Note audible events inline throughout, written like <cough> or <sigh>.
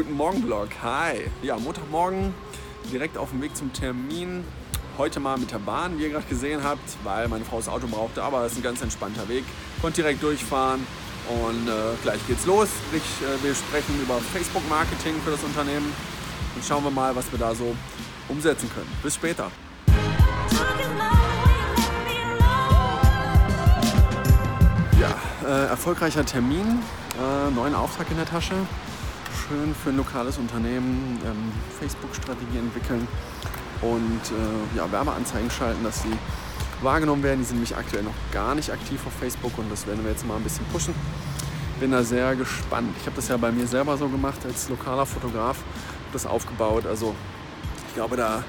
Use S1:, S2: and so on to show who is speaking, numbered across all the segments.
S1: Guten Morgen Vlog. Hi. Ja, Montagmorgen direkt auf dem Weg zum Termin. Heute mal mit der Bahn, wie ihr gerade gesehen habt, weil meine Frau das Auto brauchte, aber es ist ein ganz entspannter Weg. Konnte direkt durchfahren und äh, gleich geht's los. Ich, äh, wir sprechen über Facebook-Marketing für das Unternehmen und schauen wir mal, was wir da so umsetzen können. Bis später. Ja, äh, erfolgreicher Termin, äh, neuen Auftrag in der Tasche. Schön für ein lokales Unternehmen, ähm, Facebook-Strategie entwickeln und äh, ja, Werbeanzeigen schalten, dass sie wahrgenommen werden. Die sind nämlich aktuell noch gar nicht aktiv auf Facebook und das werden wir jetzt mal ein bisschen pushen. Bin da sehr gespannt. Ich habe das ja bei mir selber so gemacht als lokaler Fotograf, das aufgebaut. Also ich glaube, da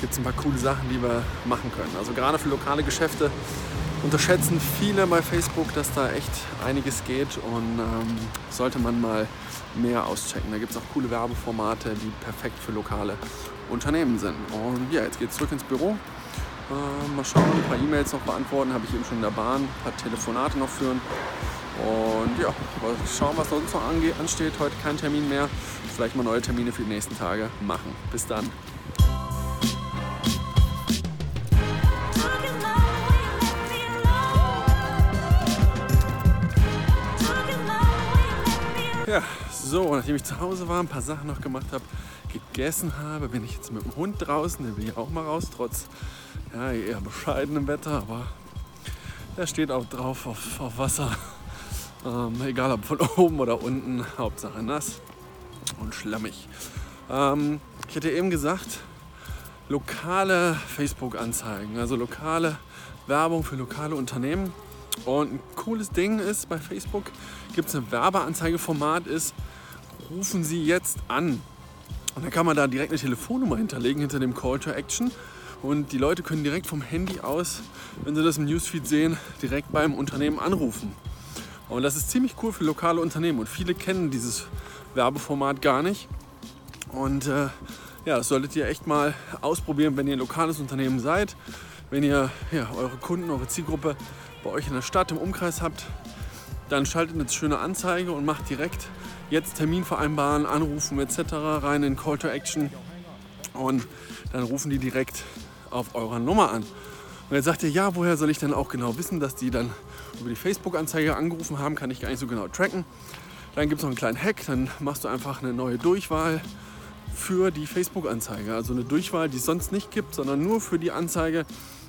S1: gibt es ein paar coole Sachen, die wir machen können. Also gerade für lokale Geschäfte unterschätzen viele bei Facebook, dass da echt einiges geht und ähm, sollte man mal mehr auschecken. Da gibt es auch coole Werbeformate, die perfekt für lokale Unternehmen sind. Und ja, jetzt geht es zurück ins Büro. Äh, mal schauen, ein paar E-Mails noch beantworten, habe ich eben schon in der Bahn, ein paar Telefonate noch führen. Und ja, schauen, was sonst noch ansteht. Heute kein Termin mehr. Vielleicht mal neue Termine für die nächsten Tage machen. Bis dann. Ja, so, nachdem ich zu Hause war, ein paar Sachen noch gemacht habe, gegessen habe, bin ich jetzt mit dem Hund draußen. Der will ja auch mal raus, trotz ja, eher bescheidenem Wetter, aber der steht auch drauf auf, auf Wasser. Ähm, egal ob von <laughs> oben oder unten, Hauptsache nass und schlammig. Ähm, ich hätte eben gesagt, lokale Facebook-Anzeigen, also lokale Werbung für lokale Unternehmen. Und ein cooles Ding ist bei Facebook, gibt es ein Werbeanzeigeformat, ist, rufen Sie jetzt an. Und dann kann man da direkt eine Telefonnummer hinterlegen hinter dem Call to Action. Und die Leute können direkt vom Handy aus, wenn sie das im Newsfeed sehen, direkt beim Unternehmen anrufen. Und das ist ziemlich cool für lokale Unternehmen. Und viele kennen dieses Werbeformat gar nicht. Und äh, ja, das solltet ihr echt mal ausprobieren, wenn ihr ein lokales Unternehmen seid. Wenn ihr ja, eure Kunden, eure Zielgruppe bei euch in der Stadt im Umkreis habt, dann schaltet eine schöne Anzeige und macht direkt jetzt Termin vereinbaren, anrufen etc. rein in Call to Action und dann rufen die direkt auf eurer Nummer an. Und jetzt sagt ihr, ja, woher soll ich denn auch genau wissen, dass die dann über die Facebook-Anzeige angerufen haben, kann ich gar nicht so genau tracken. Dann gibt es noch einen kleinen Hack, dann machst du einfach eine neue Durchwahl für die Facebook-Anzeige. Also eine Durchwahl, die es sonst nicht gibt, sondern nur für die Anzeige.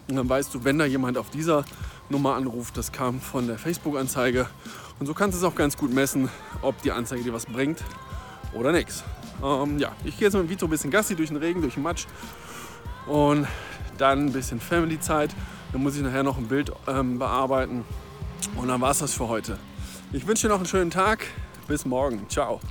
S1: Und dann weißt du, wenn da jemand auf dieser Nummer anruft, das kam von der Facebook-Anzeige. Und so kannst du es auch ganz gut messen, ob die Anzeige dir was bringt oder nichts. Ähm, ja, ich gehe jetzt mit dem Vito ein bisschen Gassi durch den Regen, durch den Matsch und dann ein bisschen Family-Zeit. Dann muss ich nachher noch ein Bild ähm, bearbeiten und dann war es das für heute. Ich wünsche dir noch einen schönen Tag. Bis morgen. Ciao.